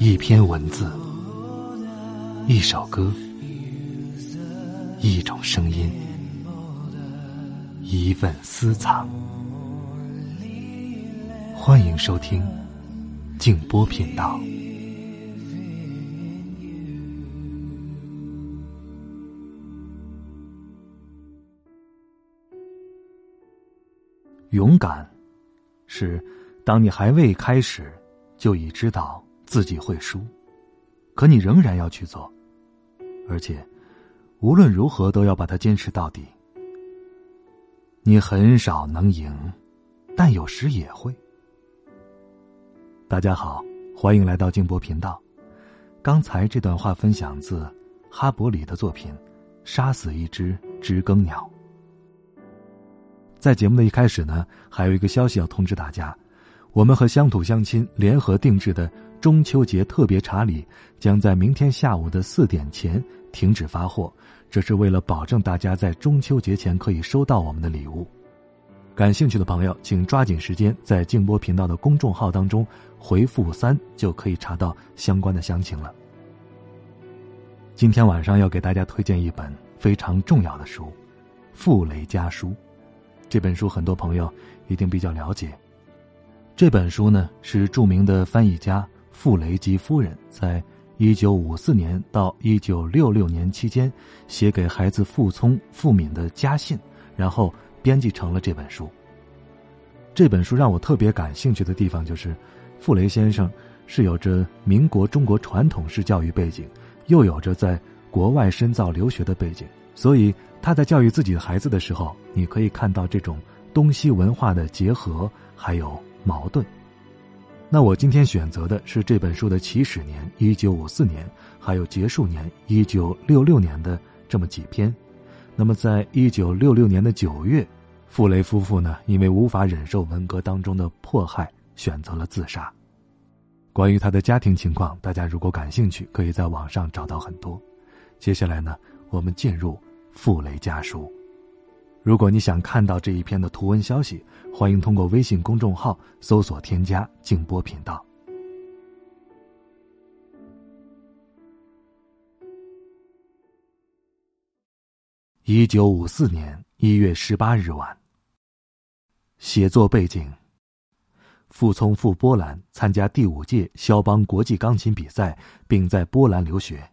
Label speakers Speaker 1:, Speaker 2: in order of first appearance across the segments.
Speaker 1: 一篇文字，一首歌，一种声音，一份私藏。欢迎收听静波频道。勇敢，是当你还未开始，就已知道自己会输，可你仍然要去做，而且无论如何都要把它坚持到底。你很少能赢，但有时也会。大家好，欢迎来到静波频道。刚才这段话分享自哈伯里的作品《杀死一只知更鸟》。在节目的一开始呢，还有一个消息要通知大家：我们和乡土乡亲联合定制的中秋节特别查礼将在明天下午的四点前停止发货，这是为了保证大家在中秋节前可以收到我们的礼物。感兴趣的朋友，请抓紧时间在静波频道的公众号当中回复“三”，就可以查到相关的详情了。今天晚上要给大家推荐一本非常重要的书，《傅雷家书》。这本书很多朋友一定比较了解。这本书呢是著名的翻译家傅雷及夫人在一九五四年到一九六六年期间写给孩子傅聪、傅敏的家信，然后编辑成了这本书。这本书让我特别感兴趣的地方就是，傅雷先生是有着民国中国传统式教育背景，又有着在国外深造留学的背景。所以他在教育自己的孩子的时候，你可以看到这种东西文化的结合，还有矛盾。那我今天选择的是这本书的起始年一九五四年，还有结束年一九六六年的这么几篇。那么在一九六六年的九月，傅雷夫妇呢，因为无法忍受文革当中的迫害，选择了自杀。关于他的家庭情况，大家如果感兴趣，可以在网上找到很多。接下来呢，我们进入。傅雷家书，如果你想看到这一篇的图文消息，欢迎通过微信公众号搜索添加静波频道。一九五四年一月十八日晚，写作背景：傅聪赴波兰参加第五届肖邦国际钢琴比赛，并在波兰留学。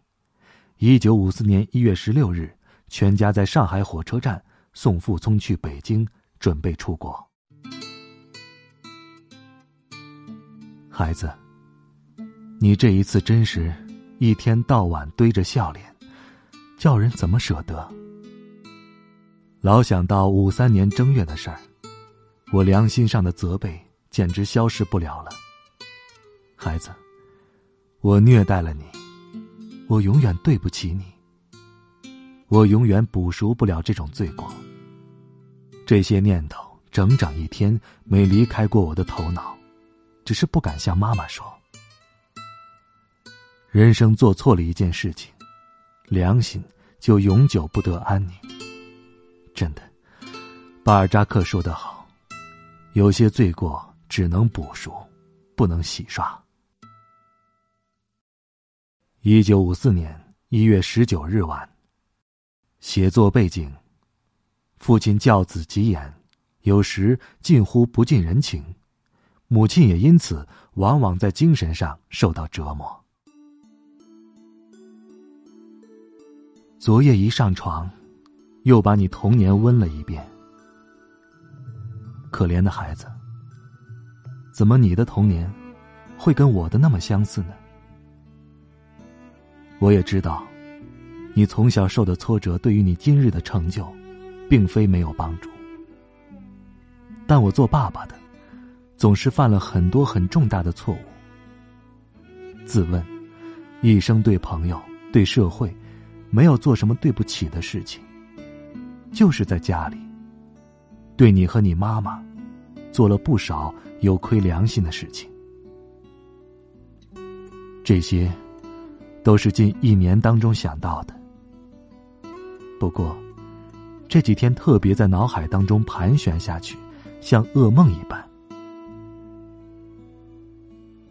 Speaker 1: 一九五四年一月十六日。全家在上海火车站送傅聪去北京，准备出国。孩子，你这一次真是一天到晚堆着笑脸，叫人怎么舍得？老想到五三年正月的事儿，我良心上的责备简直消失不了了。孩子，我虐待了你，我永远对不起你。我永远补赎不了这种罪过。这些念头整整一天没离开过我的头脑，只是不敢向妈妈说。人生做错了一件事情，良心就永久不得安宁。真的，巴尔扎克说得好，有些罪过只能补赎，不能洗刷。一九五四年一月十九日晚。写作背景：父亲教子极严，有时近乎不近人情；母亲也因此往往在精神上受到折磨。昨夜一上床，又把你童年温了一遍。可怜的孩子，怎么你的童年会跟我的那么相似呢？我也知道。你从小受的挫折，对于你今日的成就，并非没有帮助。但我做爸爸的，总是犯了很多很重大的错误。自问，一生对朋友、对社会，没有做什么对不起的事情。就是在家里，对你和你妈妈，做了不少有亏良心的事情。这些，都是近一年当中想到的。不过，这几天特别在脑海当中盘旋下去，像噩梦一般。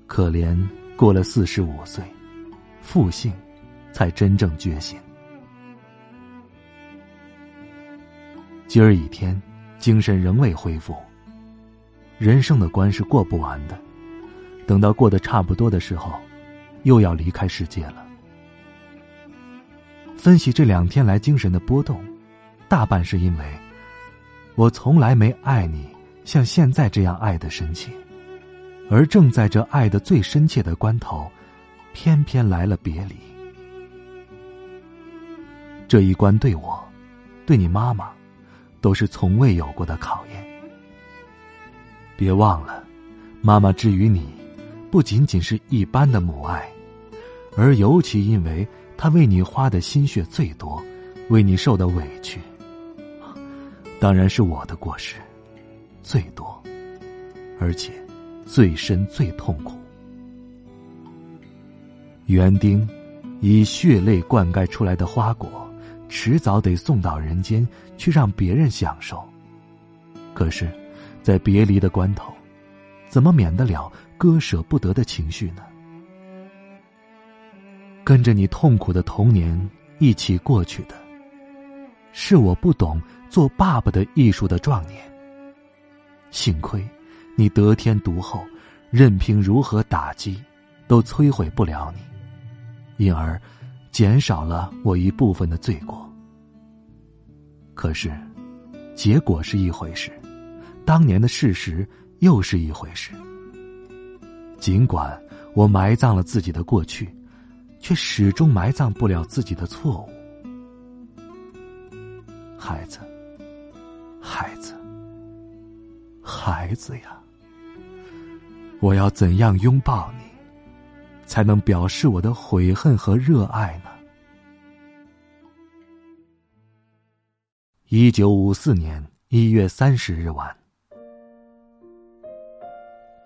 Speaker 1: 可怜过了四十五岁，复性，才真正觉醒。今儿一天，精神仍未恢复。人生的关是过不完的，等到过得差不多的时候，又要离开世界了。分析这两天来精神的波动，大半是因为，我从来没爱你像现在这样爱的深切，而正在这爱的最深切的关头，偏偏来了别离。这一关对我，对你妈妈，都是从未有过的考验。别忘了，妈妈之于你，不仅仅是一般的母爱，而尤其因为她为你花的心血最多，为你受的委屈，当然是我的过失最多，而且最深最痛苦。园丁以血泪灌溉出来的花果，迟早得送到人间去让别人享受，可是。在别离的关头，怎么免得了割舍不得的情绪呢？跟着你痛苦的童年一起过去的，是我不懂做爸爸的艺术的壮年。幸亏你得天独厚，任凭如何打击，都摧毁不了你，因而减少了我一部分的罪过。可是，结果是一回事。当年的事实又是一回事。尽管我埋葬了自己的过去，却始终埋葬不了自己的错误。孩子，孩子，孩子呀！我要怎样拥抱你，才能表示我的悔恨和热爱呢？一九五四年一月三十日晚。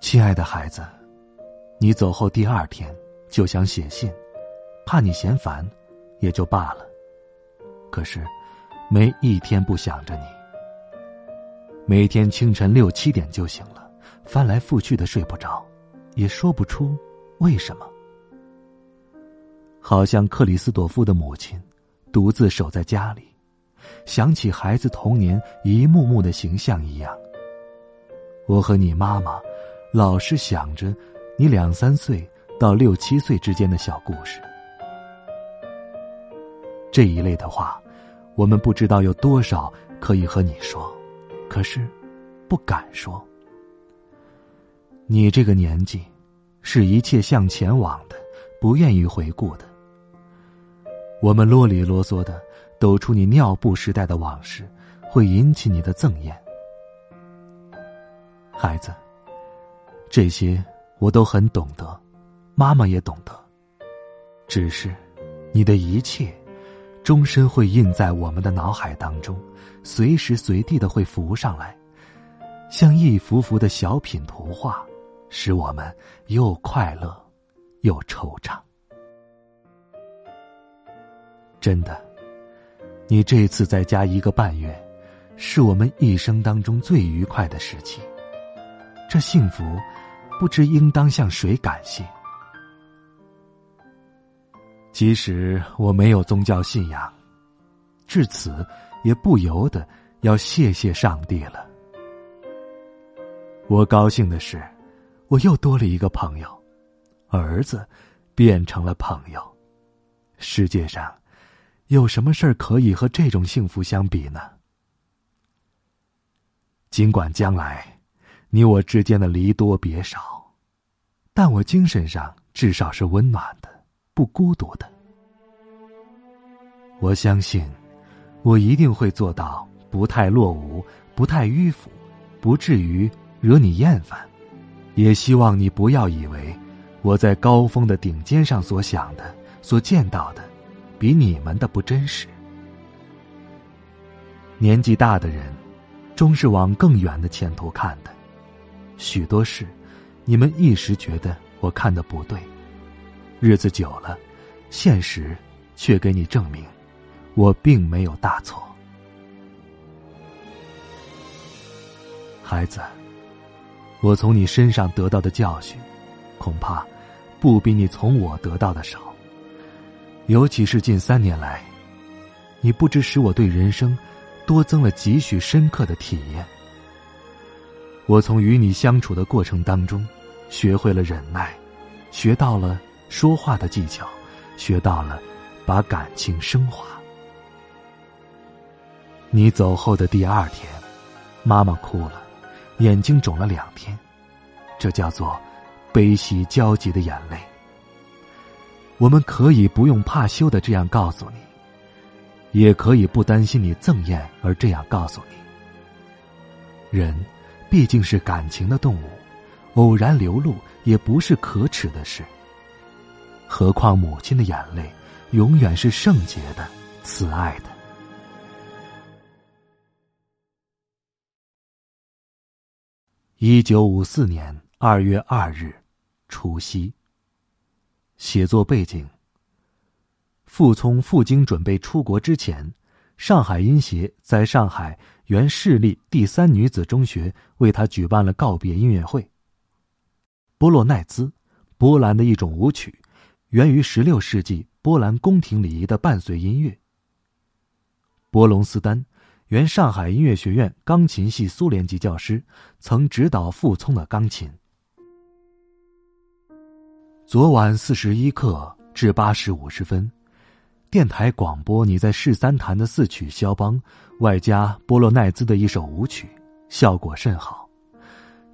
Speaker 1: 亲爱的孩子，你走后第二天就想写信，怕你嫌烦，也就罢了。可是，没一天不想着你。每天清晨六七点就醒了，翻来覆去的睡不着，也说不出为什么。好像克里斯朵夫的母亲，独自守在家里，想起孩子童年一幕幕的形象一样。我和你妈妈。老是想着你两三岁到六七岁之间的小故事，这一类的话，我们不知道有多少可以和你说，可是不敢说。你这个年纪，是一切向前往的，不愿意回顾的。我们啰里啰嗦的抖出你尿布时代的往事，会引起你的憎厌，孩子。这些我都很懂得，妈妈也懂得。只是，你的一切，终身会印在我们的脑海当中，随时随地的会浮上来，像一幅幅的小品图画，使我们又快乐，又惆怅。真的，你这次在家一个半月，是我们一生当中最愉快的时期。这幸福。不知应当向谁感谢。即使我没有宗教信仰，至此也不由得要谢谢上帝了。我高兴的是，我又多了一个朋友，儿子变成了朋友。世界上有什么事儿可以和这种幸福相比呢？尽管将来。你我之间的离多别少，但我精神上至少是温暖的，不孤独的。我相信，我一定会做到不太落伍，不太迂腐，不至于惹你厌烦。也希望你不要以为我在高峰的顶尖上所想的、所见到的，比你们的不真实。年纪大的人，终是往更远的前途看的。许多事，你们一时觉得我看的不对，日子久了，现实却给你证明，我并没有大错。孩子，我从你身上得到的教训，恐怕不比你从我得到的少。尤其是近三年来，你不知使我对人生多增了几许深刻的体验。我从与你相处的过程当中，学会了忍耐，学到了说话的技巧，学到了把感情升华。你走后的第二天，妈妈哭了，眼睛肿了两天，这叫做悲喜交集的眼泪。我们可以不用怕羞的这样告诉你，也可以不担心你憎厌而这样告诉你。人毕竟是感情的动物，偶然流露也不是可耻的事。何况母亲的眼泪，永远是圣洁的、慈爱的。一九五四年二月二日，除夕。写作背景。傅聪赴京准备出国之前，上海音协在上海原市立第三女子中学为他举办了告别音乐会。波洛奈兹，波兰的一种舞曲，源于十六世纪波兰宫廷礼仪的伴随音乐。波隆斯丹。原上海音乐学院钢琴系苏联籍教师，曾指导傅聪的钢琴。昨晚四十一刻至八时五十分，电台广播你在市三弹的四曲肖邦，外加波洛奈兹的一首舞曲，效果甚好，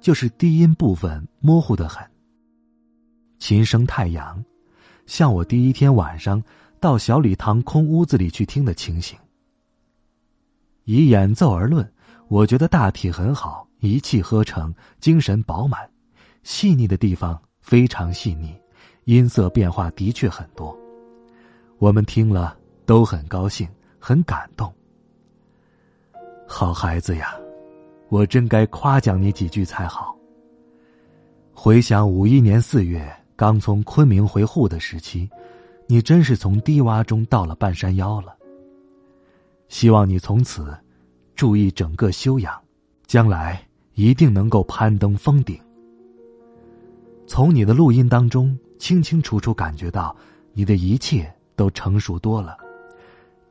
Speaker 1: 就是低音部分模糊的很。琴声太阳，像我第一天晚上到小礼堂空屋子里去听的情形。以演奏而论，我觉得大体很好，一气呵成，精神饱满，细腻的地方非常细腻，音色变化的确很多。我们听了都很高兴，很感动。好孩子呀，我真该夸奖你几句才好。回想五一年四月刚从昆明回沪的时期，你真是从低洼中到了半山腰了。希望你从此注意整个修养，将来一定能够攀登峰顶。从你的录音当中，清清楚楚感觉到你的一切都成熟多了，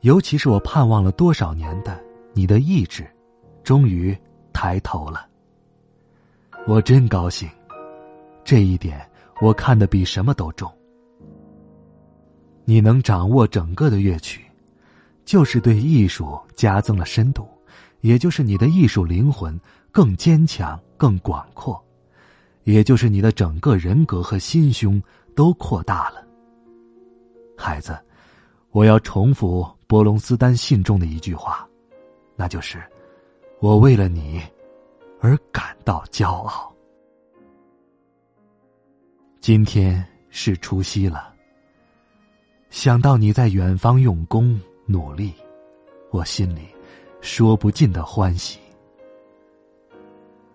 Speaker 1: 尤其是我盼望了多少年的你的意志，终于抬头了。我真高兴，这一点我看得比什么都重。你能掌握整个的乐曲。就是对艺术加增了深度，也就是你的艺术灵魂更坚强、更广阔，也就是你的整个人格和心胸都扩大了。孩子，我要重复波隆斯丹信中的一句话，那就是：我为了你而感到骄傲。今天是除夕了，想到你在远方用功。努力，我心里说不尽的欢喜。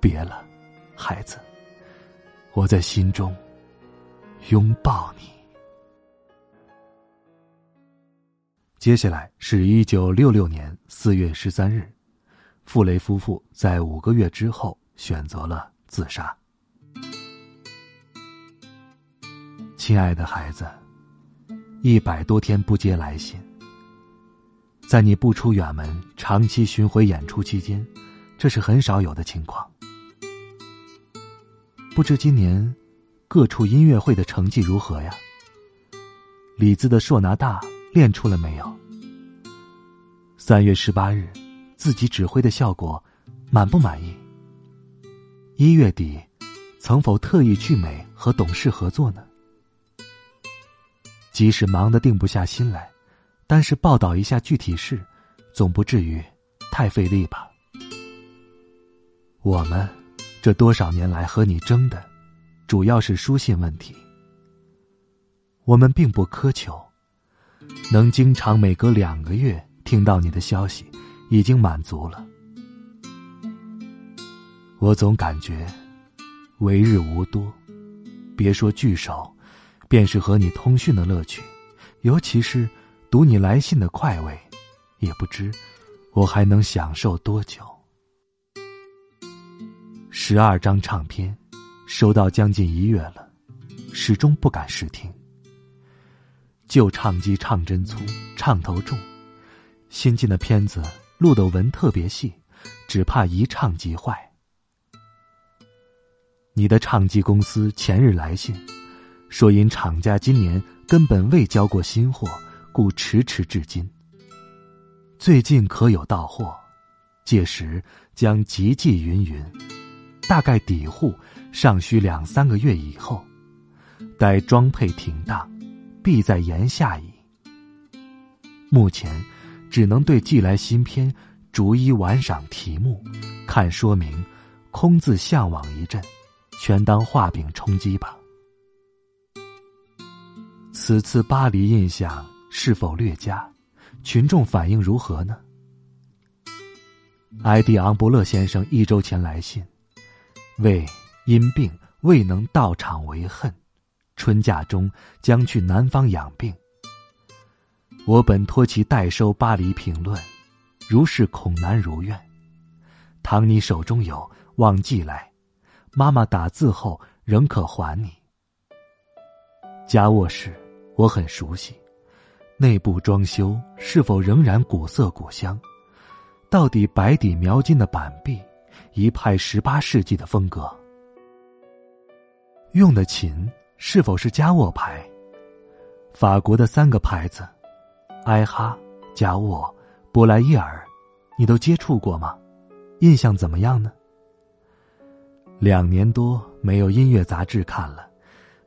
Speaker 1: 别了，孩子，我在心中拥抱你。接下来是一九六六年四月十三日，傅雷夫妇在五个月之后选择了自杀。亲爱的孩子，一百多天不接来信。在你不出远门、长期巡回演出期间，这是很少有的情况。不知今年各处音乐会的成绩如何呀？李子的硕拿大练出了没有？三月十八日，自己指挥的效果满不满意？一月底，曾否特意去美和董事合作呢？即使忙得定不下心来。但是报道一下具体事，总不至于太费力吧？我们这多少年来和你争的，主要是书信问题。我们并不苛求，能经常每隔两个月听到你的消息，已经满足了。我总感觉为日无多，别说聚首，便是和你通讯的乐趣，尤其是。读你来信的快慰，也不知我还能享受多久。十二张唱片，收到将近一月了，始终不敢试听。旧唱机唱针粗，唱头重，新进的片子录的纹特别细，只怕一唱即坏。你的唱机公司前日来信，说因厂家今年根本未交过新货，故迟迟至今。最近可有到货？届时将急寄云云，大概底户尚需两三个月以后，待装配停当。必在言下矣。目前，只能对寄来新篇逐一玩赏题目，看说明，空自向往一阵，全当画饼充饥吧。此次巴黎印象是否略佳？群众反应如何呢？埃蒂昂伯勒先生一周前来信，为因病未能到场为恨。春假中将去南方养病。我本托其代收巴黎评论，如是恐难如愿。倘你手中有，望寄来。妈妈打字后仍可还你。家卧室我很熟悉，内部装修是否仍然古色古香？到底白底描金的板壁，一派十八世纪的风格。用的琴。是否是加沃牌？法国的三个牌子，埃哈、加沃、波莱伊尔，你都接触过吗？印象怎么样呢？两年多没有音乐杂志看了，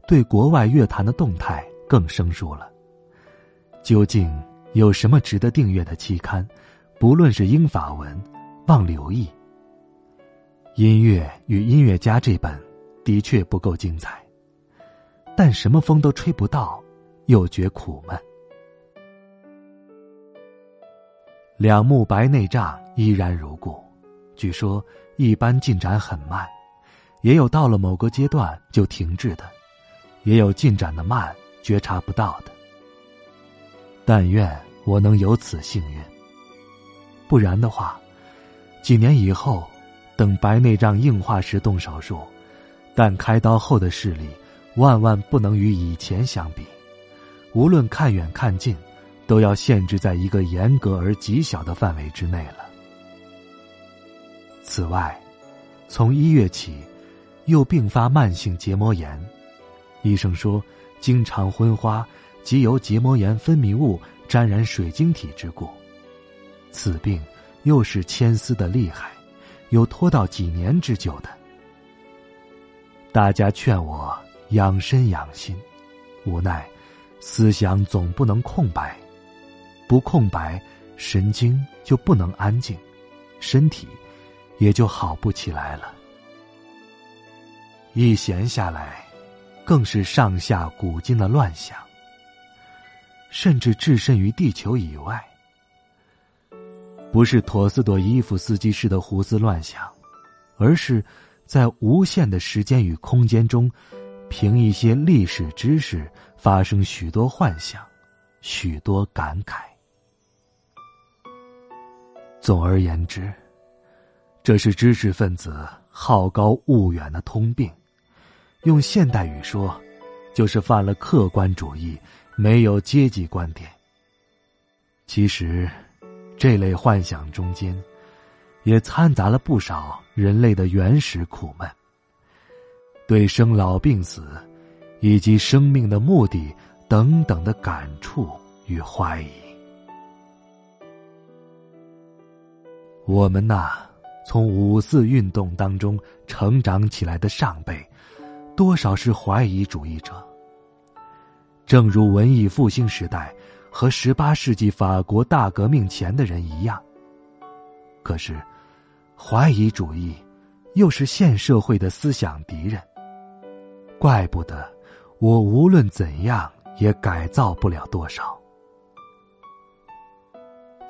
Speaker 1: 对国外乐坛的动态更生疏了。究竟有什么值得订阅的期刊？不论是英法文，望留意。音乐与音乐家这本，的确不够精彩。但什么风都吹不到，又觉苦闷。两目白内障依然如故，据说一般进展很慢，也有到了某个阶段就停滞的，也有进展的慢觉察不到的。但愿我能有此幸运，不然的话，几年以后，等白内障硬化时动手术，但开刀后的视力。万万不能与以前相比，无论看远看近，都要限制在一个严格而极小的范围之内了。此外，从一月起，又并发慢性结膜炎，医生说经常昏花，即由结膜炎分泌物沾染水晶体之故。此病又是牵丝的厉害，有拖到几年之久的。大家劝我。养身养心，无奈思想总不能空白，不空白，神经就不能安静，身体也就好不起来了。一闲下来，更是上下古今的乱想，甚至置身于地球以外。不是陀思妥耶夫斯基式的胡思乱想，而是在无限的时间与空间中。凭一些历史知识，发生许多幻想，许多感慨。总而言之，这是知识分子好高骛远的通病。用现代语说，就是犯了客观主义，没有阶级观点。其实，这类幻想中间，也掺杂了不少人类的原始苦闷。对生老病死，以及生命的目的等等的感触与怀疑，我们呐，从五四运动当中成长起来的上辈，多少是怀疑主义者。正如文艺复兴时代和十八世纪法国大革命前的人一样。可是，怀疑主义又是现社会的思想敌人。怪不得，我无论怎样也改造不了多少。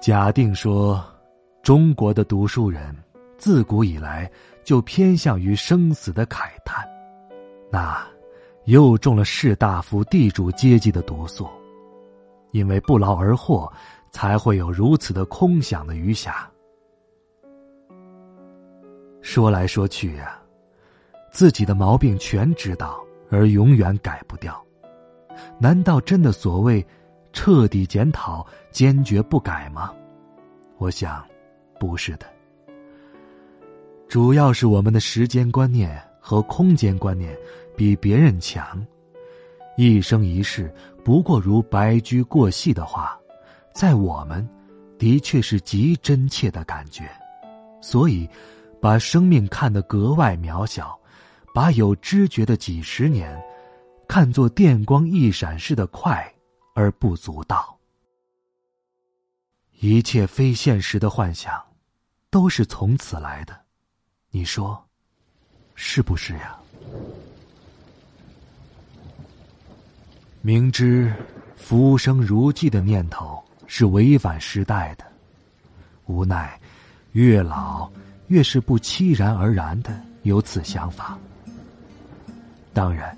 Speaker 1: 假定说，中国的读书人自古以来就偏向于生死的慨叹，那又中了士大夫地主阶级的毒素，因为不劳而获，才会有如此的空想的余暇。说来说去呀，自己的毛病全知道。而永远改不掉。难道真的所谓彻底检讨、坚决不改吗？我想，不是的。主要是我们的时间观念和空间观念比别人强。一生一世不过如白驹过隙的话，在我们，的确是极真切的感觉。所以，把生命看得格外渺小，把有知觉的几十年，看作电光一闪似的快而不足道。一切非现实的幻想，都是从此来的。你说，是不是呀？明知浮生如寄的念头是违反时代的，无奈越老越是不期然而然的有此想法。当然，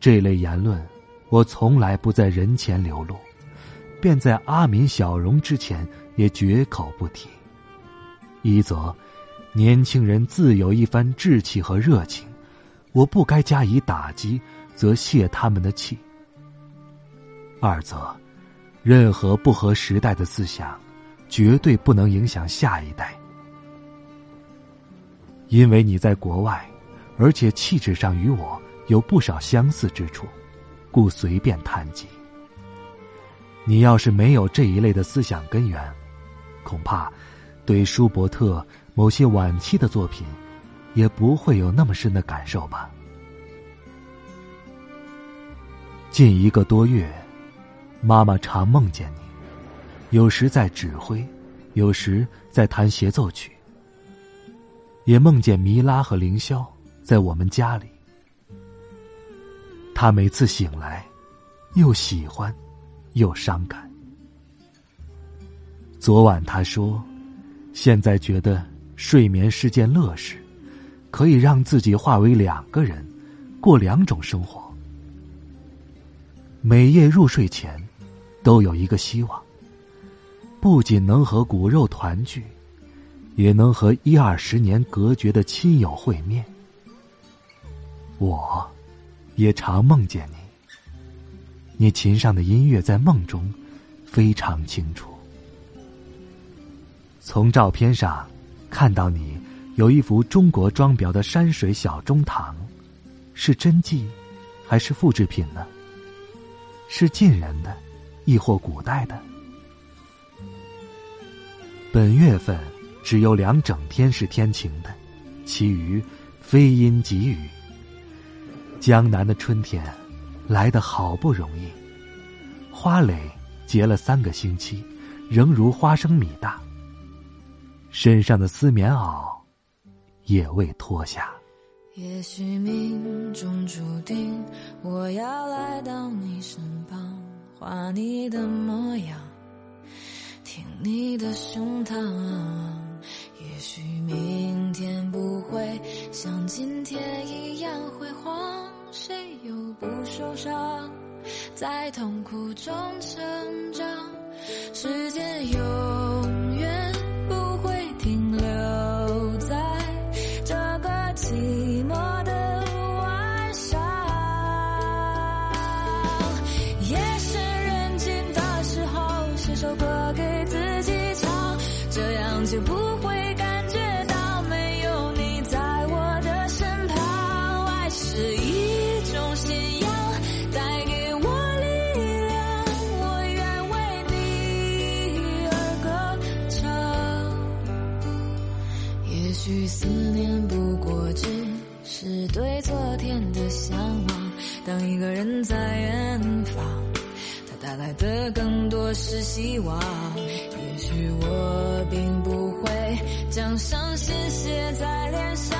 Speaker 1: 这类言论我从来不在人前流露，便在阿敏、小荣之前也绝口不提。一则，年轻人自有一番志气和热情，我不该加以打击，则泄他们的气。二则，任何不合时代的思想，绝对不能影响下一代。因为你在国外，而且气质上与我有不少相似之处，故随便谈及。你要是没有这一类的思想根源，恐怕对舒伯特某些晚期的作品，也不会有那么深的感受吧。近一个多月。妈妈常梦见你，有时在指挥，有时在弹协奏曲。也梦见米拉和凌霄在我们家里。他每次醒来，又喜欢，又伤感。昨晚他说，现在觉得睡眠是件乐事，可以让自己化为两个人，过两种生活。每夜入睡前。都有一个希望，不仅能和骨肉团聚，也能和一二十年隔绝的亲友会面。我，也常梦见你。你琴上的音乐在梦中非常清楚。从照片上看到你有一幅中国装裱的山水小中堂，是真迹还是复制品呢？是近人的。亦或古代的，本月份只有两整天是天晴的，其余非阴即雨。江南的春天来得好不容易，花蕾结了三个星期，仍如花生米大。身上的丝棉袄也未脱下。
Speaker 2: 也许命中注定，我要来到你身旁。画你的模样，听你的胸膛。也许明天不会像今天一样辉煌，谁又不受伤，在痛苦中成长。时间有昨天的向往。当一个人在远方，他带来的更多是希望。也许我并不会将伤心写在脸上，